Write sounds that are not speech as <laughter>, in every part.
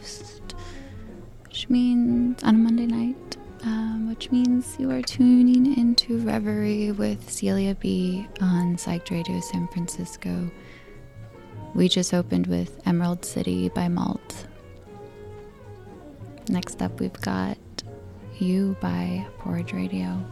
Coast, which means on a Monday night, um, which means you are tuning into Reverie with Celia B on Psyched Radio San Francisco. We just opened with Emerald City by Malt. Next up, we've got You by Porridge Radio.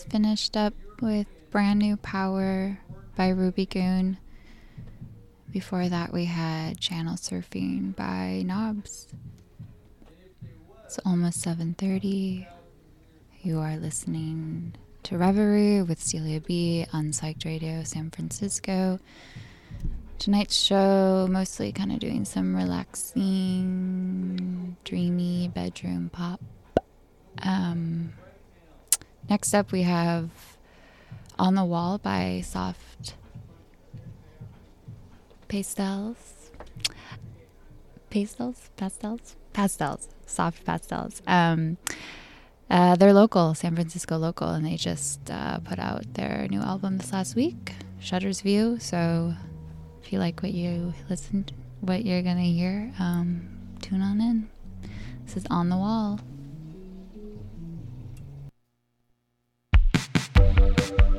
just finished up with Brand New Power by Ruby Goon. Before that, we had Channel Surfing by Knobs. It's almost 7:30. You are listening to Reverie with Celia B on Psyched Radio San Francisco. Tonight's show mostly kind of doing some relaxing, dreamy bedroom pop. Um, Next up, we have On the Wall by Soft Pastels. Pastels? Pastels? Pastels. Soft pastels. Um, uh, they're local, San Francisco local, and they just uh, put out their new album this last week, Shutter's View. So if you like what you listened, what you're gonna hear, um, tune on in. This is On the Wall. Thank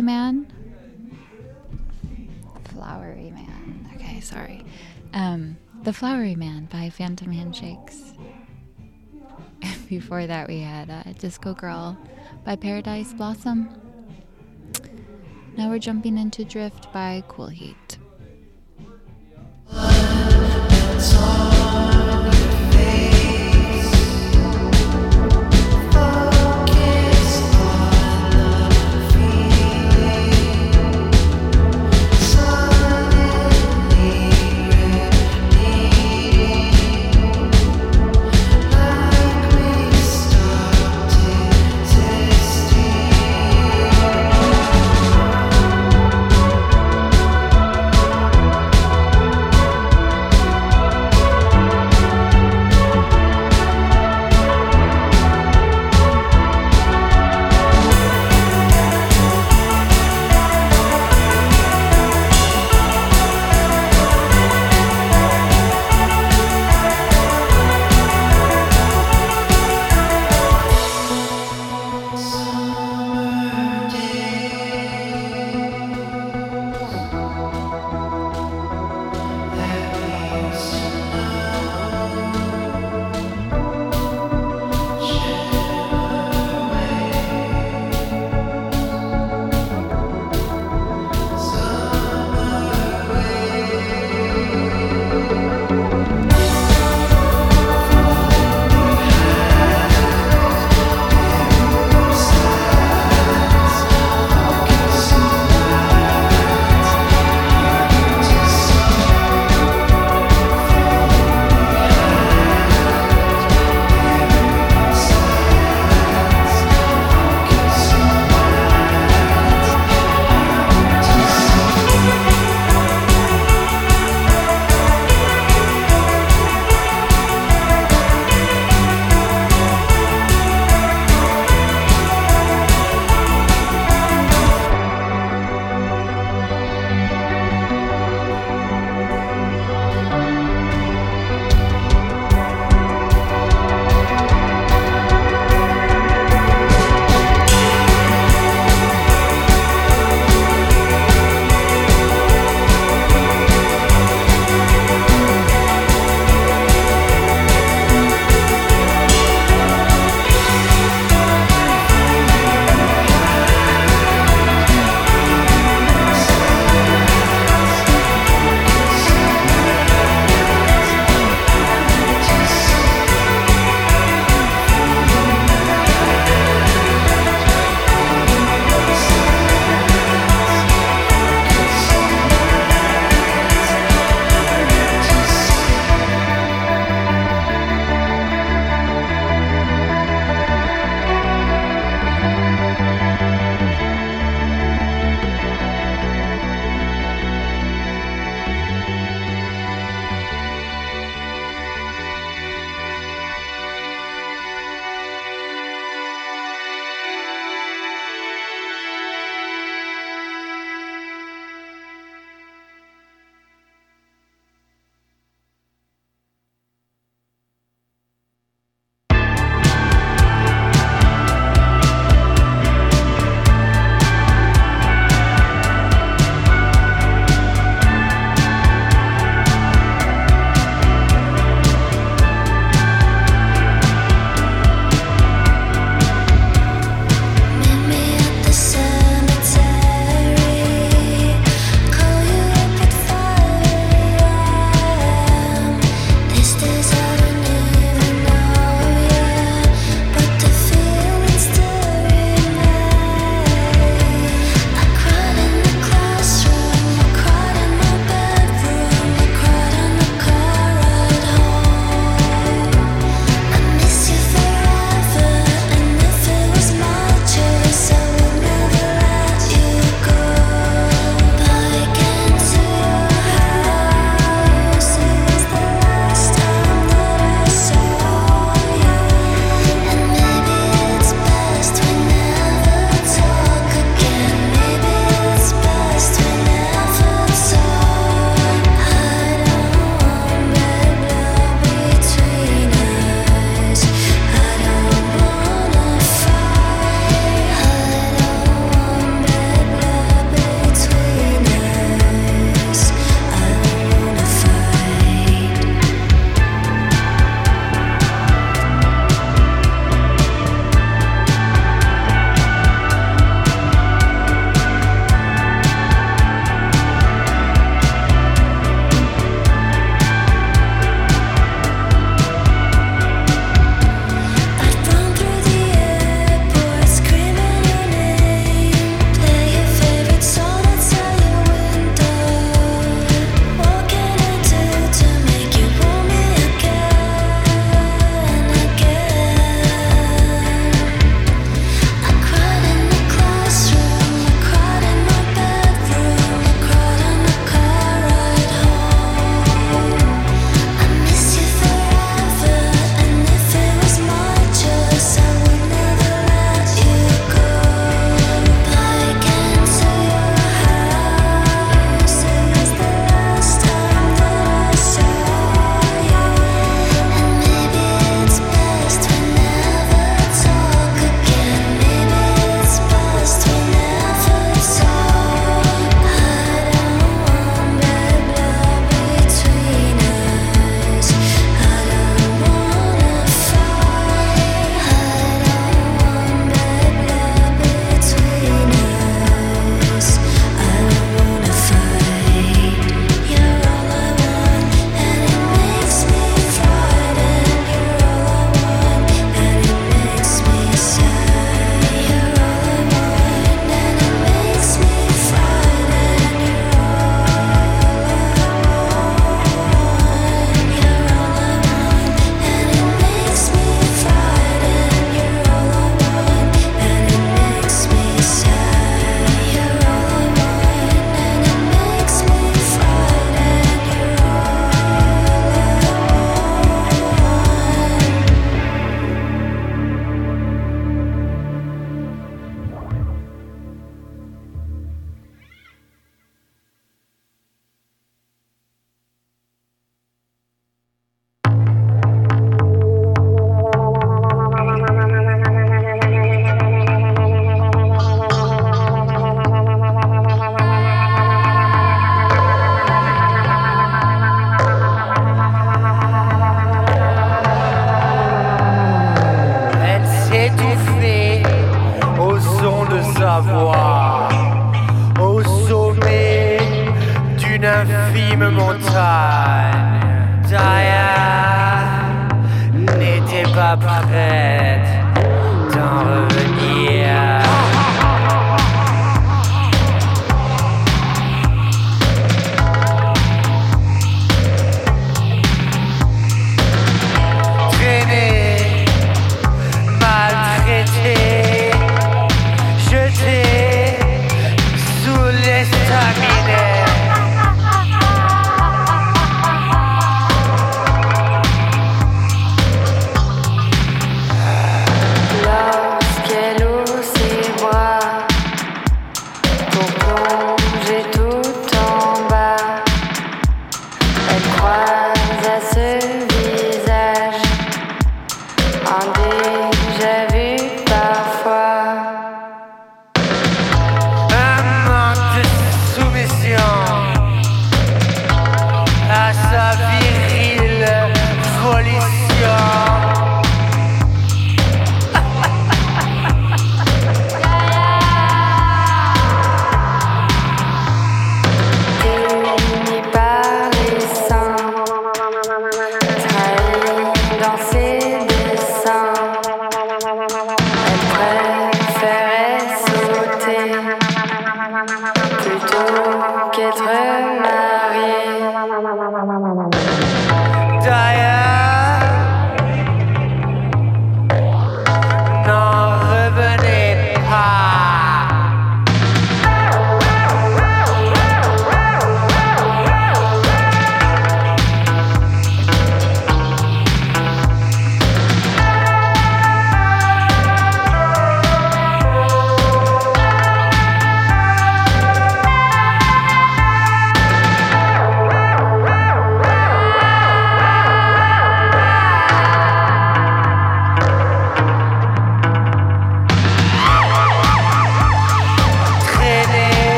Flowery Man. Flowery Man. Okay, sorry. Um, the Flowery Man by Phantom Handshakes. <laughs> Before that, we had uh, Disco Girl by Paradise Blossom. Now we're jumping into Drift by Cool Heat.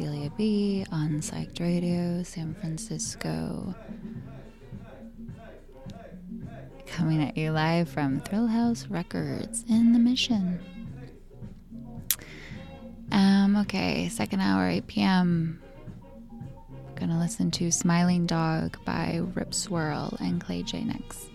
Celia B on Psyched Radio, San Francisco. Coming at you live from Thrillhouse Records in the Mission. Um, okay, second hour, 8 p.m. Gonna listen to Smiling Dog by Rip Swirl and Clay J next.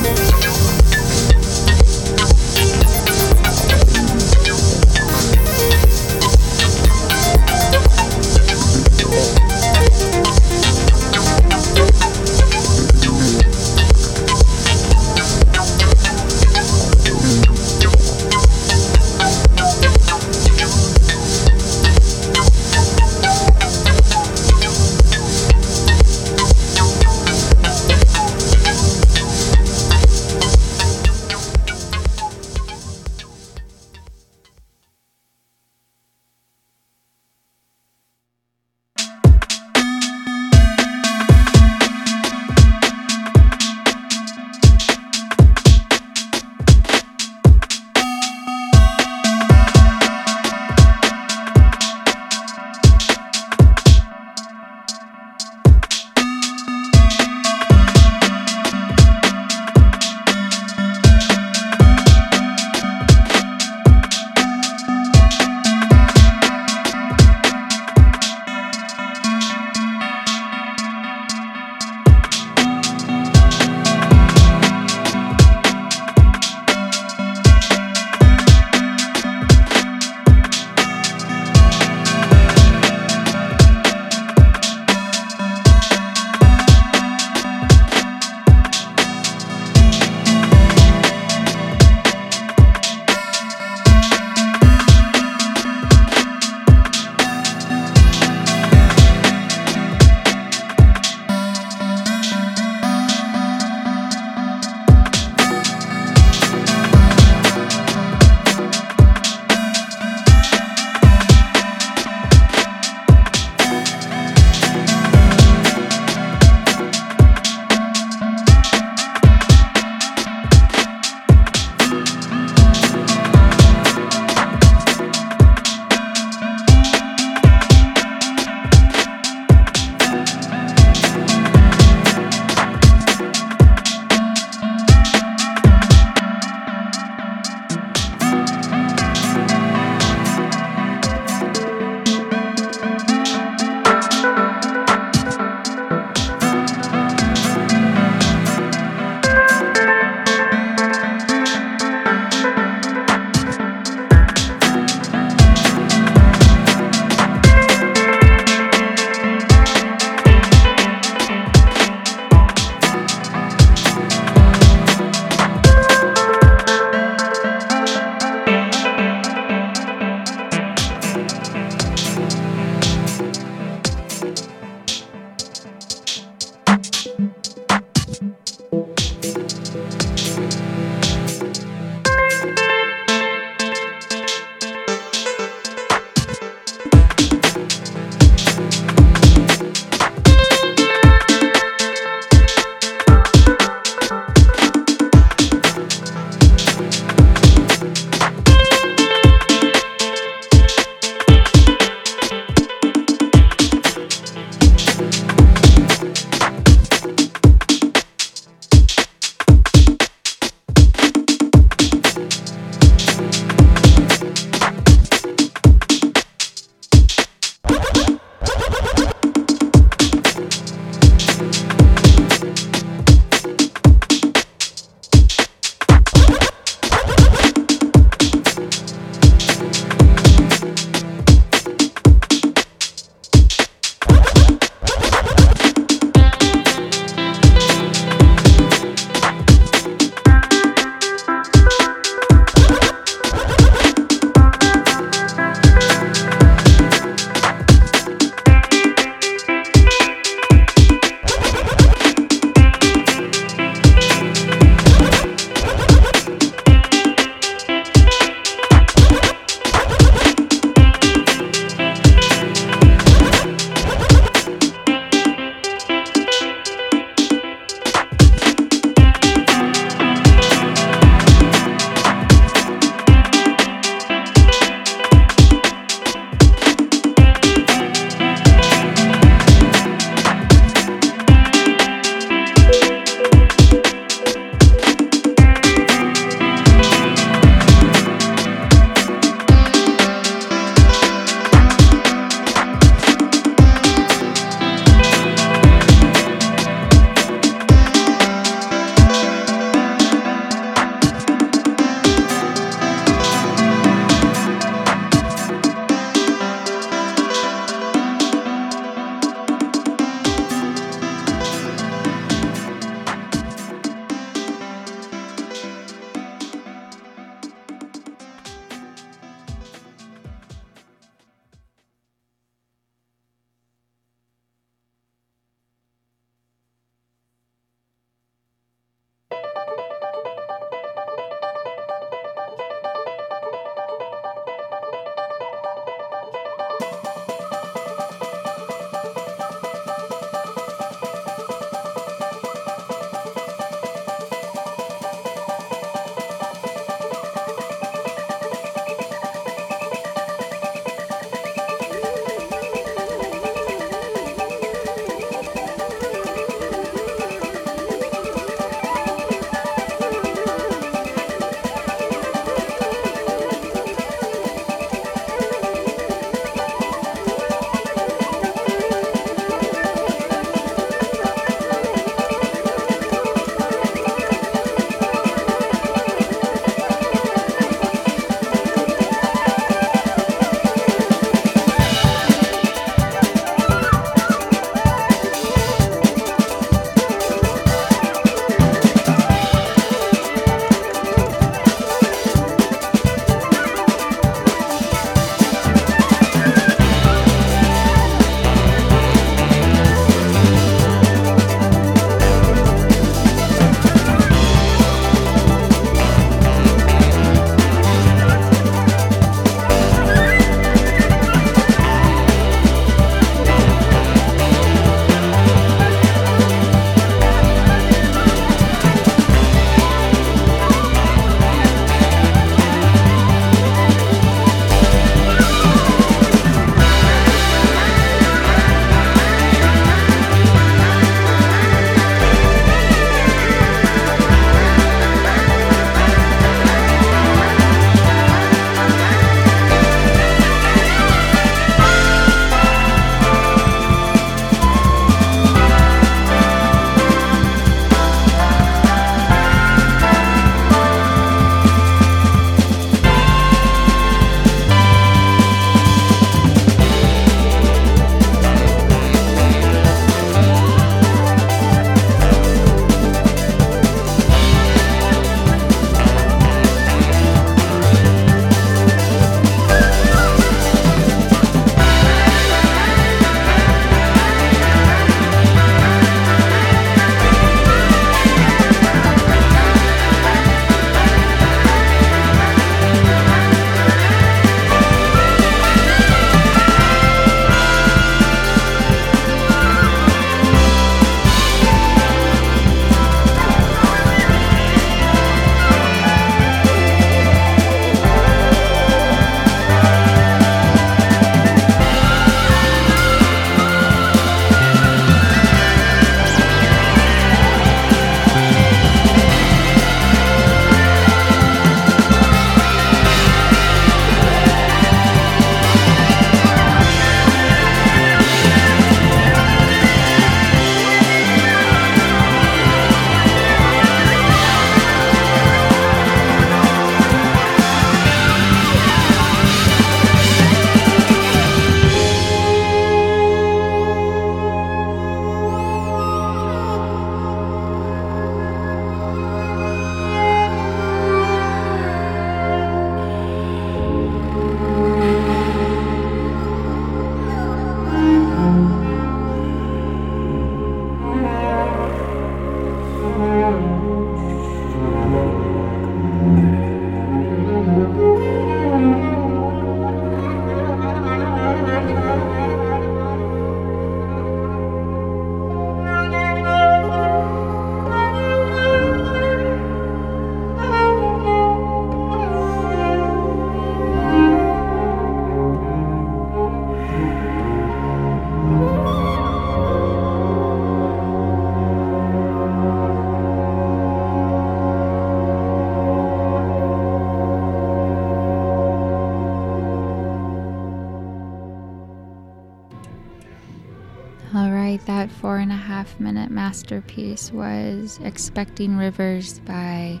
That four and a half minute masterpiece was Expecting Rivers by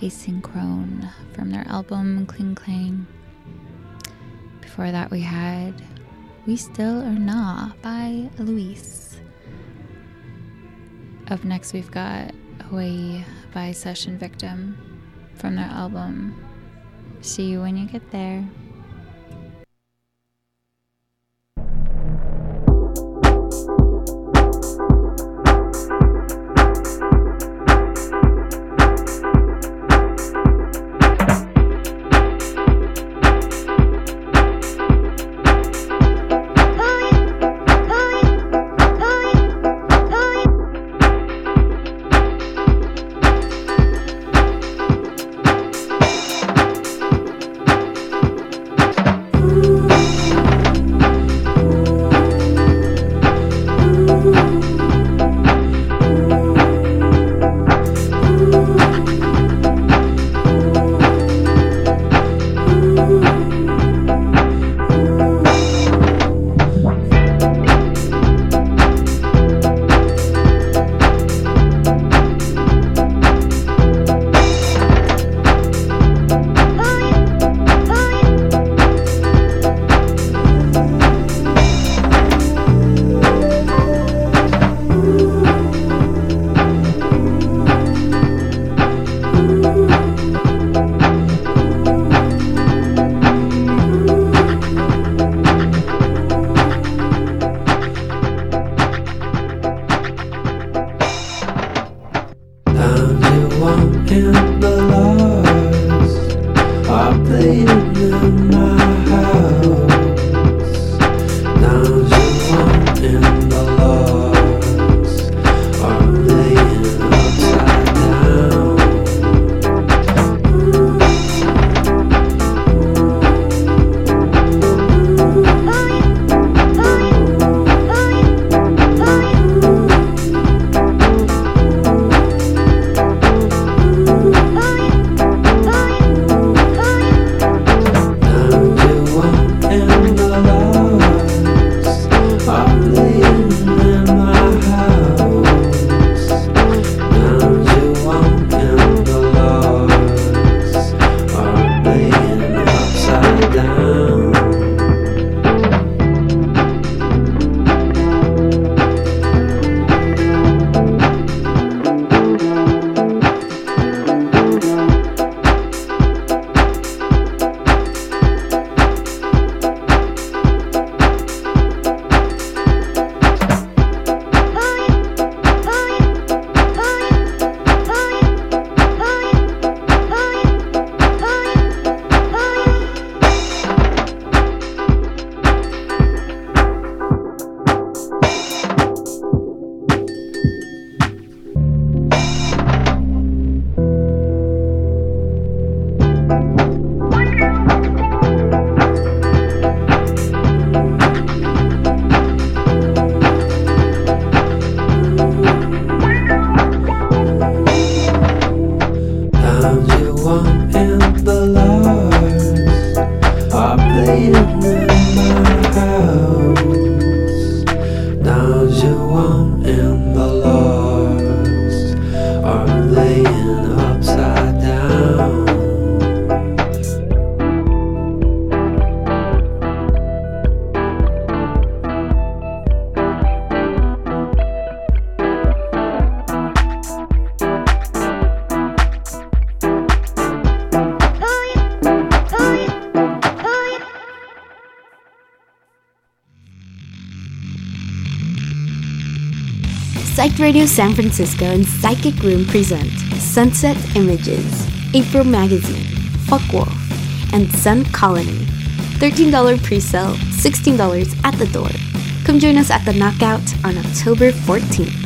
Asynchrone from their album Cling Clang. Before that, we had We Still Are Not by Luis. Up next, we've got Hawaii by Session Victim from their album See You When You Get There. Radio San Francisco and Psychic Room present Sunset Images, April Magazine, Fuck Wolf, and Sun Colony. $13 pre-sale, $16 at the door. Come join us at the Knockout on October 14th.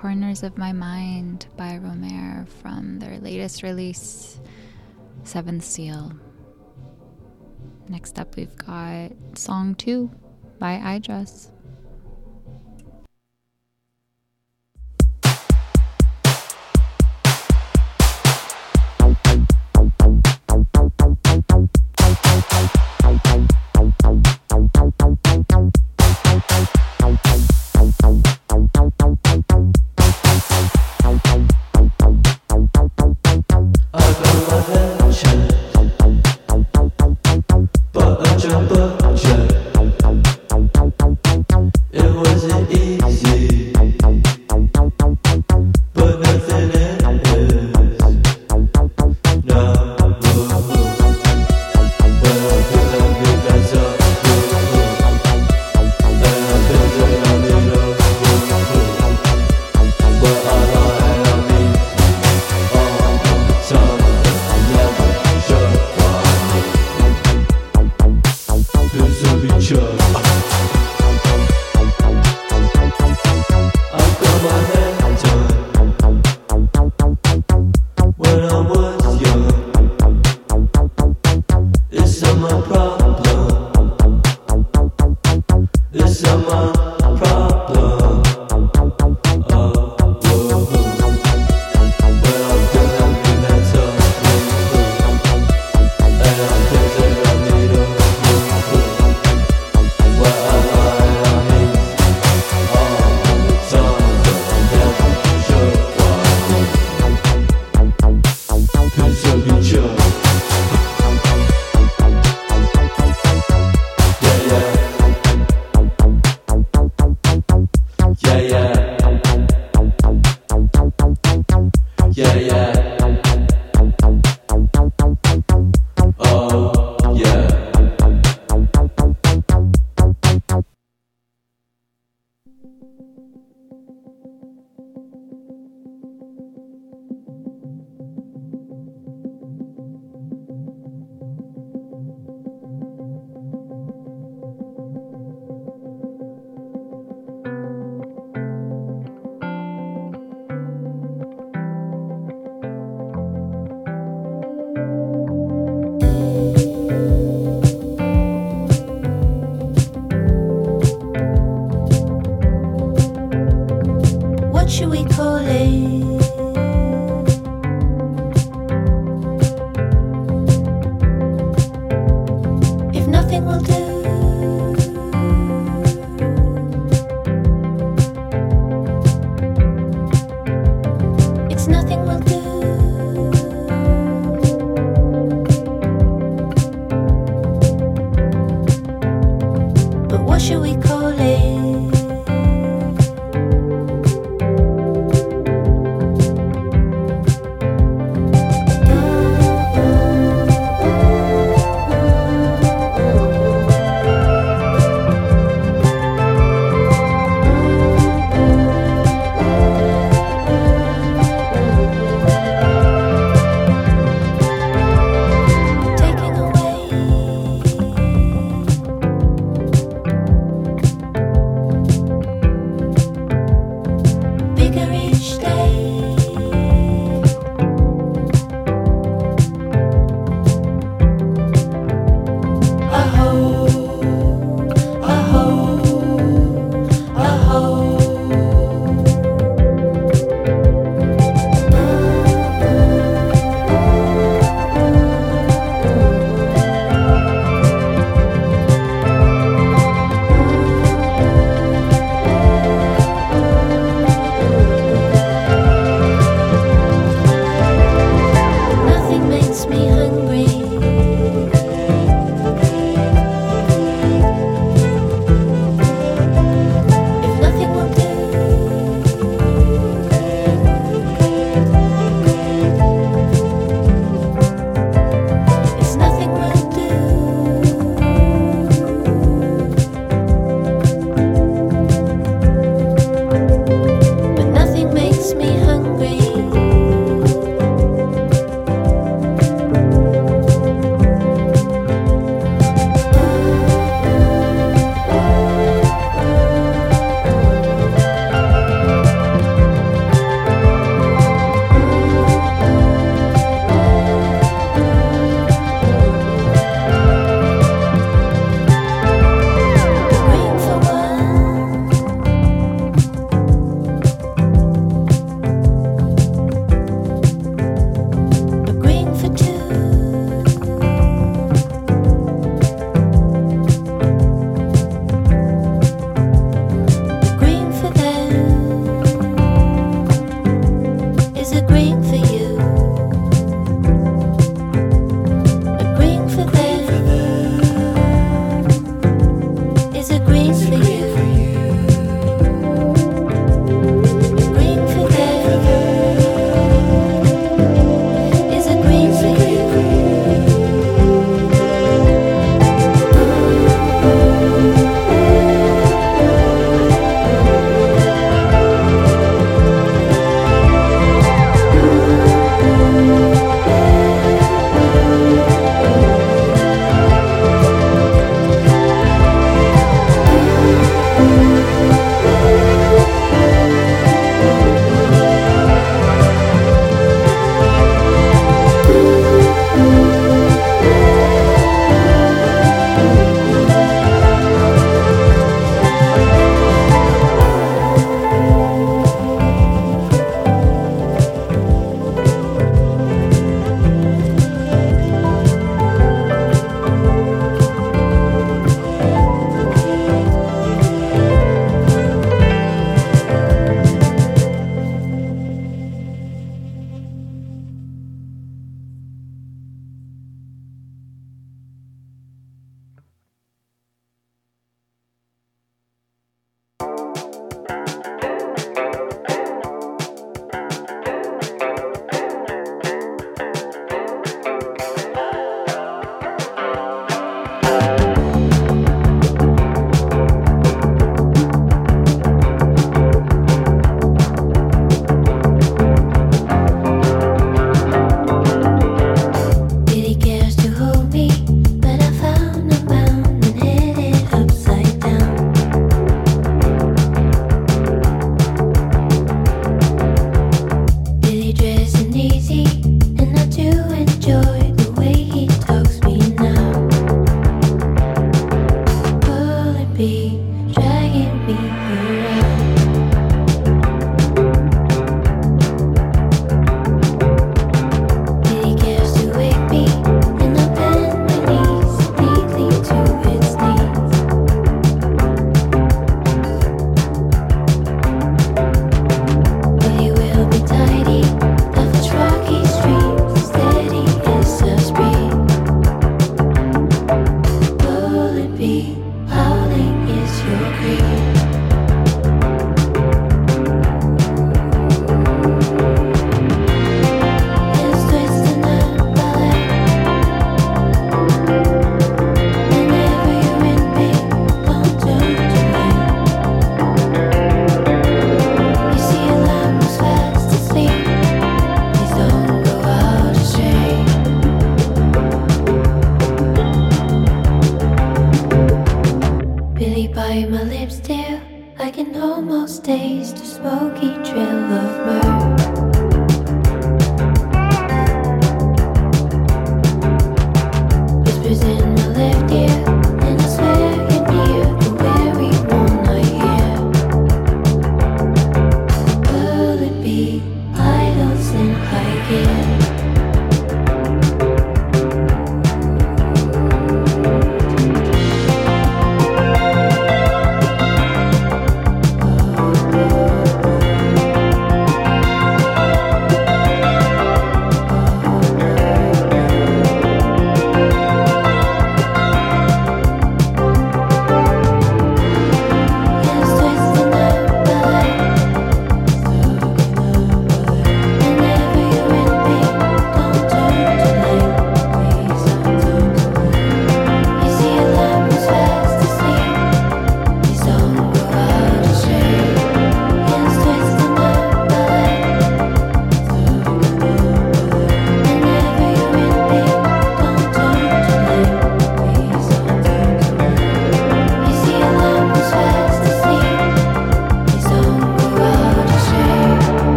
Corners of My Mind by Romare from their latest release, Seventh Seal. Next up, we've got Song 2 by iDress. It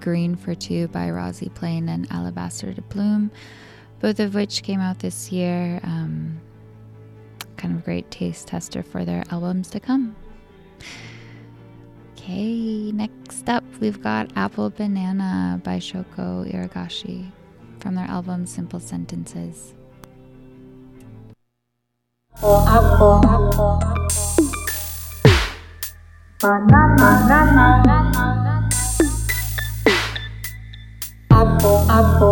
Green for Two by Rosie Plain and Alabaster de Plume, both of which came out this year. Um, kind of great taste tester for their albums to come. Okay, next up we've got Apple Banana by Shoko Igarashi from their album Simple Sentences. up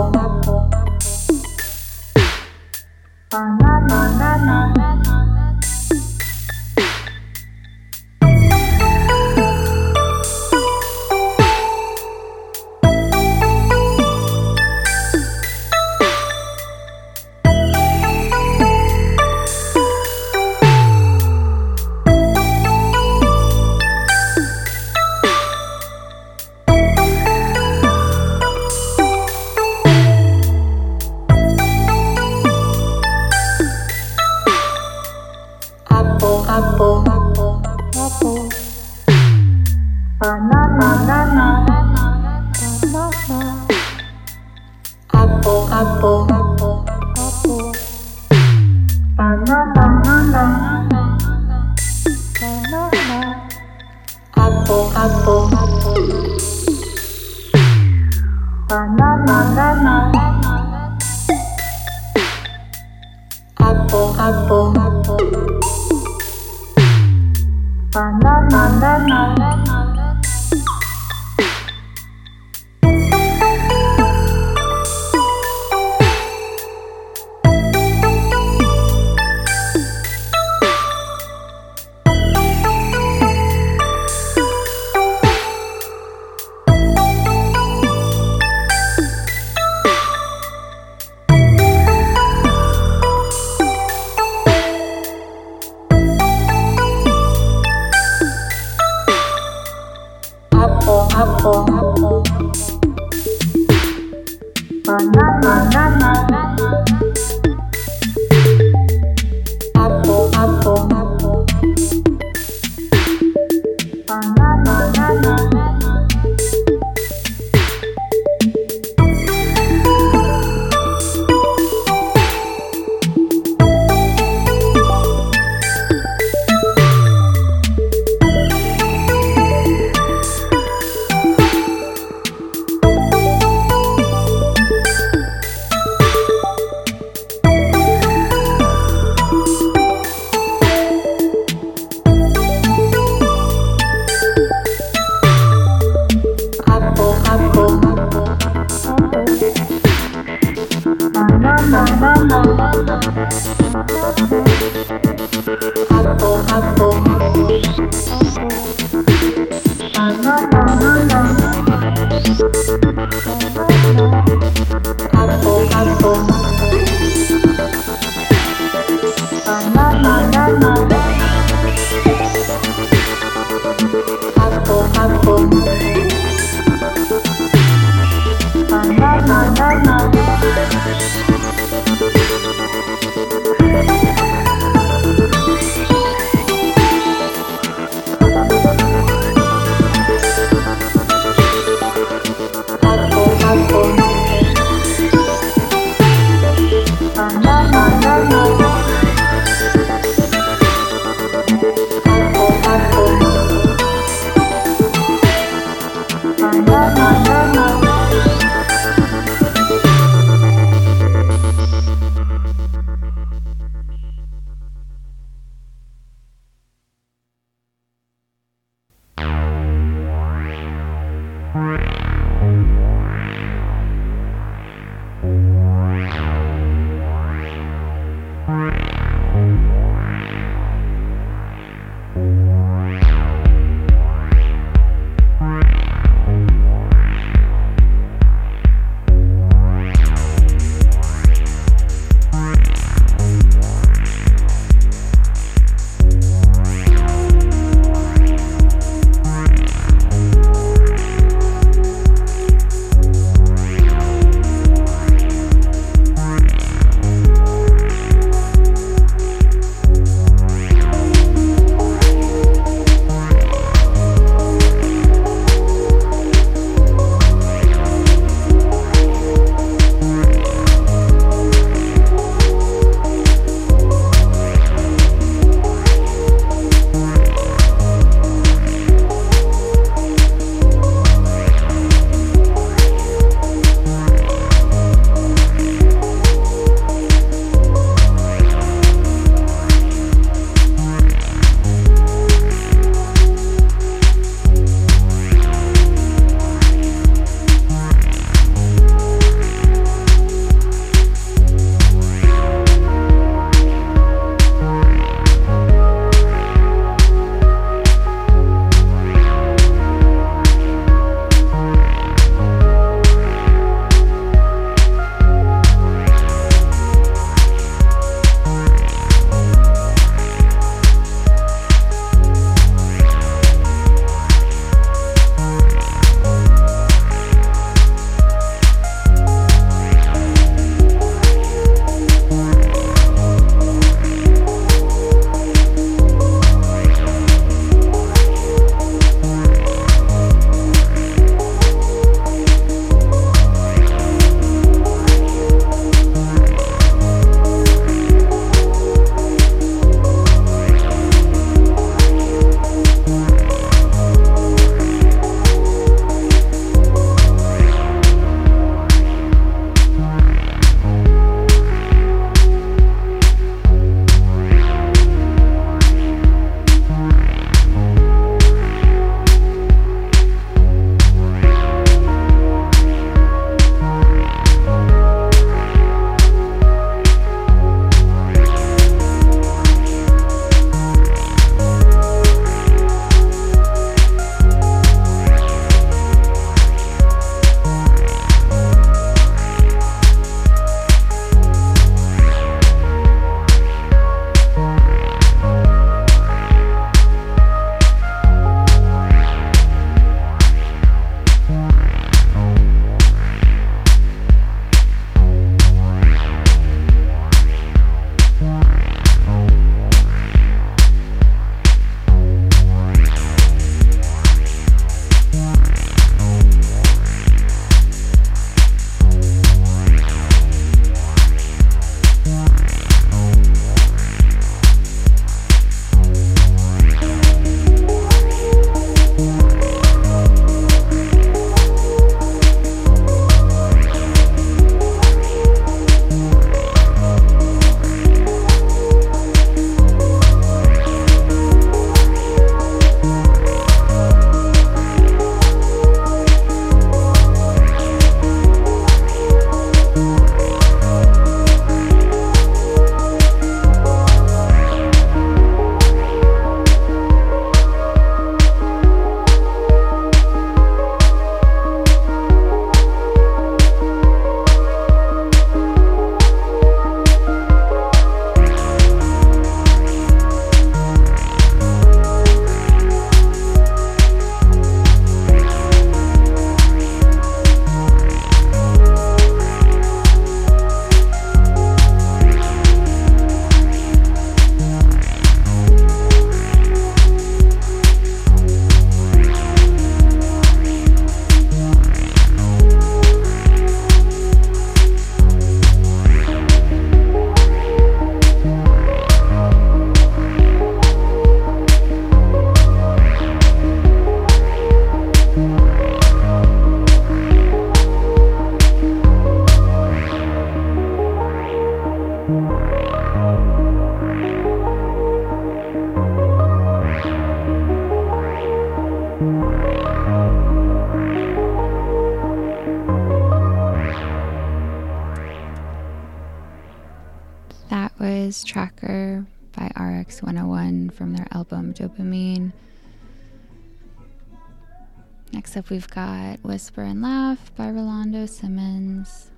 Next up, we've got Whisper and Laugh by Rolando Simmons.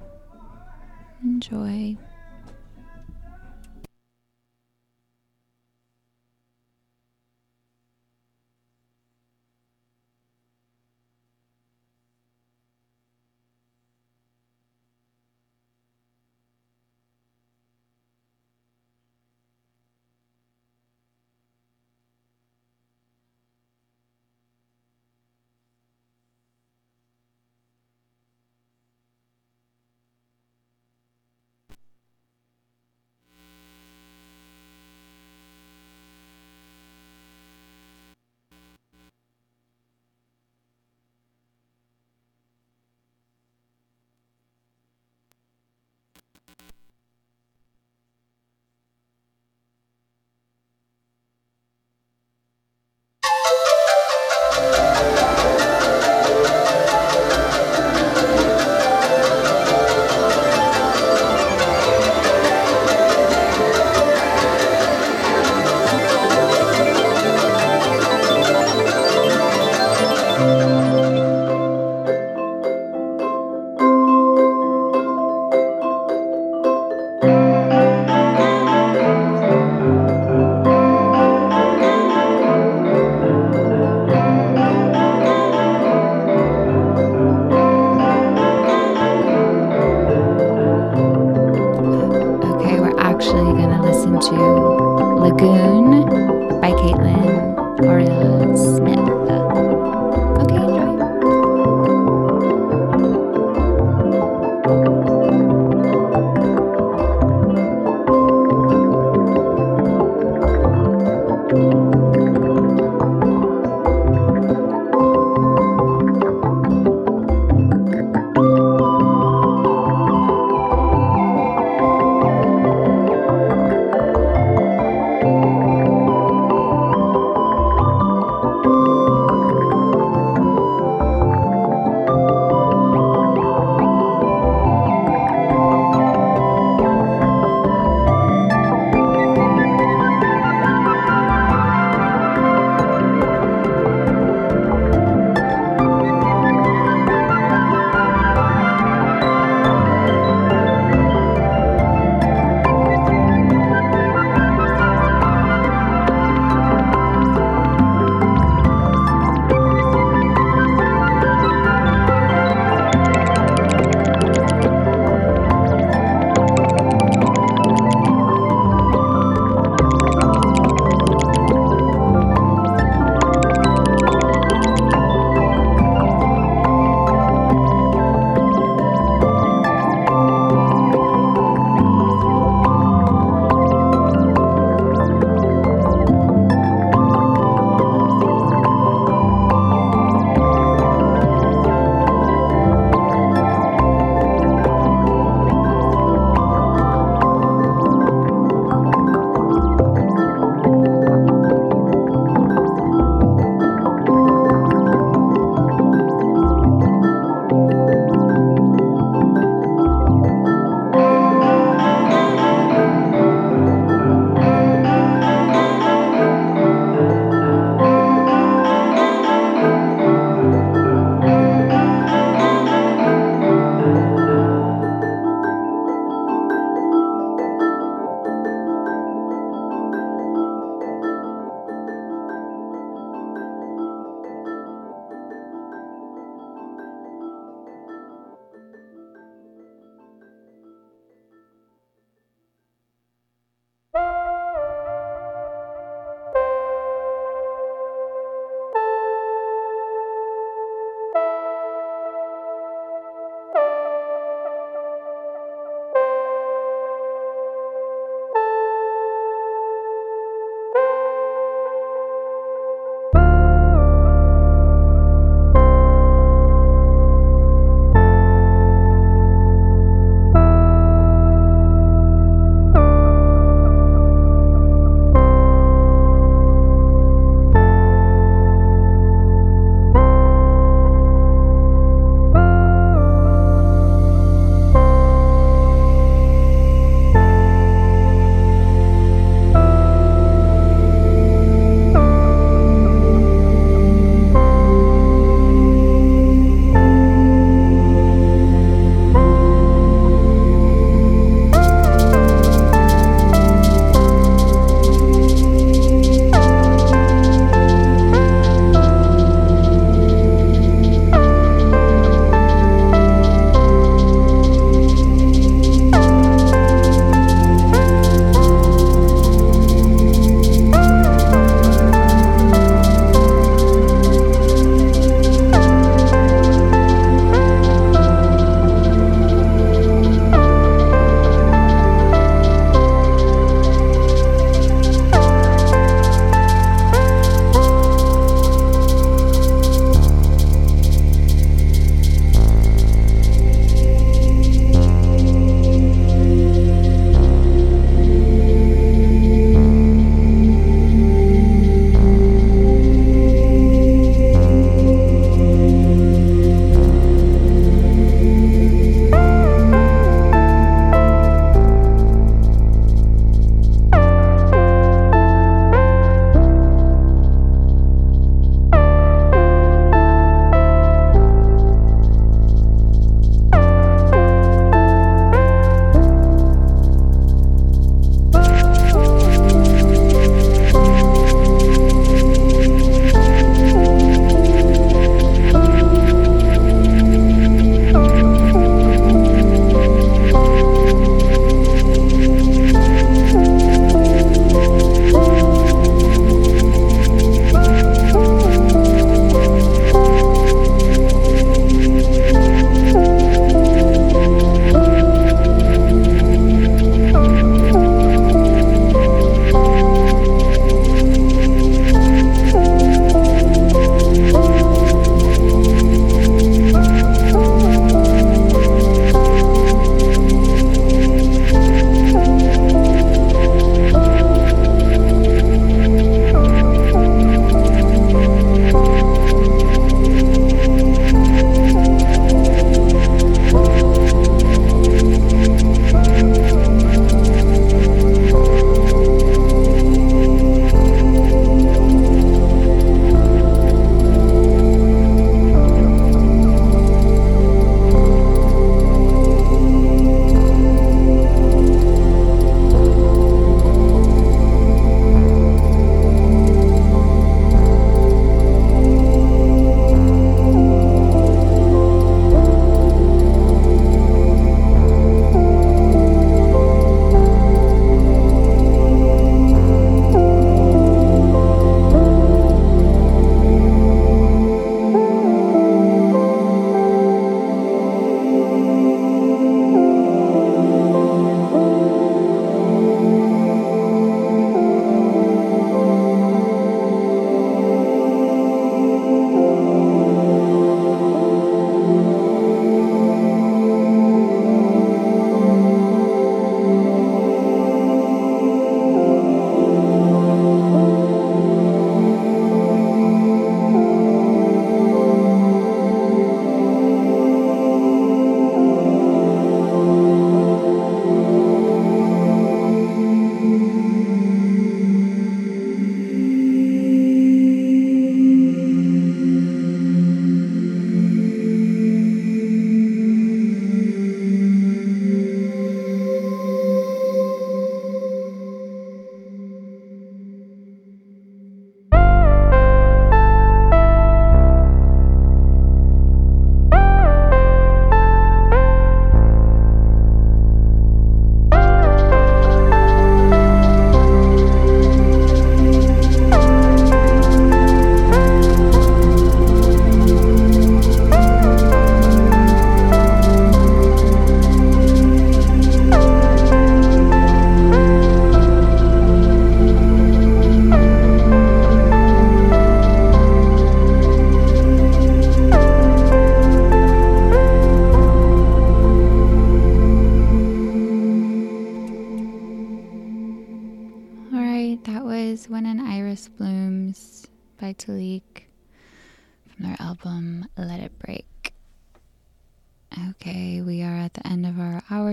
Enjoy.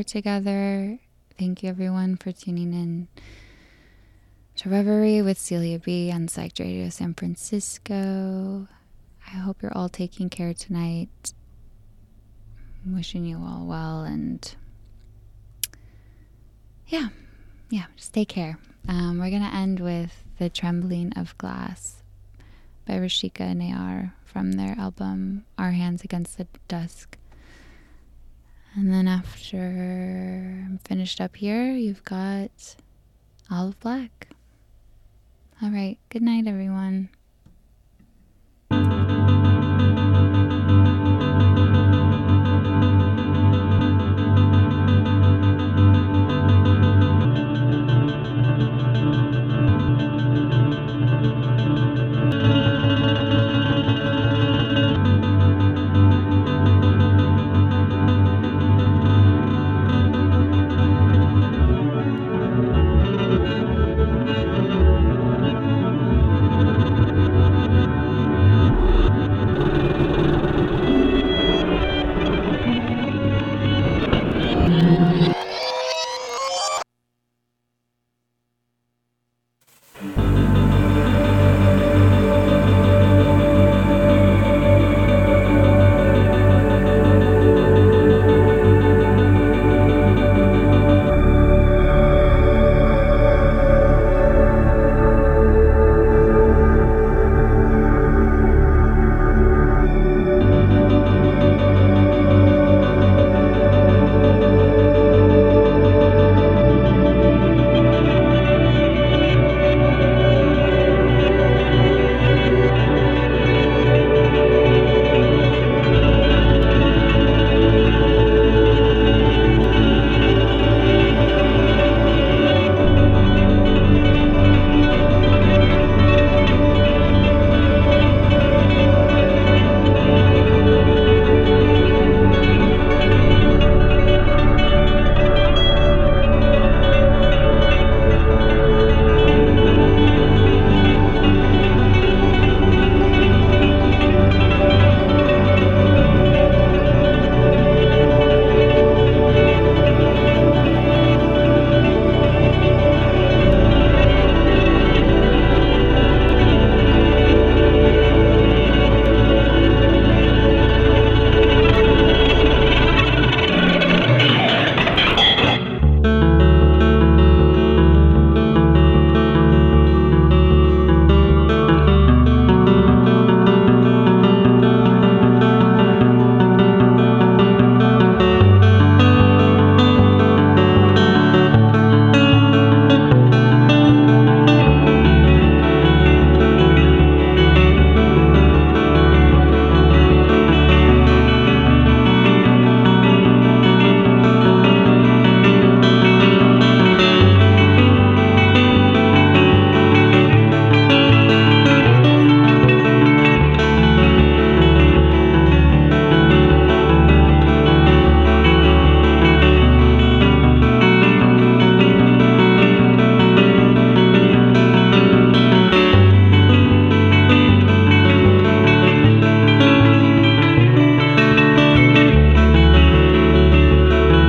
Together. Thank you everyone for tuning in to Reverie with Celia B on Psych Radio San Francisco. I hope you're all taking care tonight. I'm wishing you all well and yeah, yeah, just take care. Um, we're gonna end with The Trembling of Glass by Rashika Nayar from their album Our Hands Against the Dusk. And then after I'm finished up here, you've got Olive Black. All right, good night, everyone.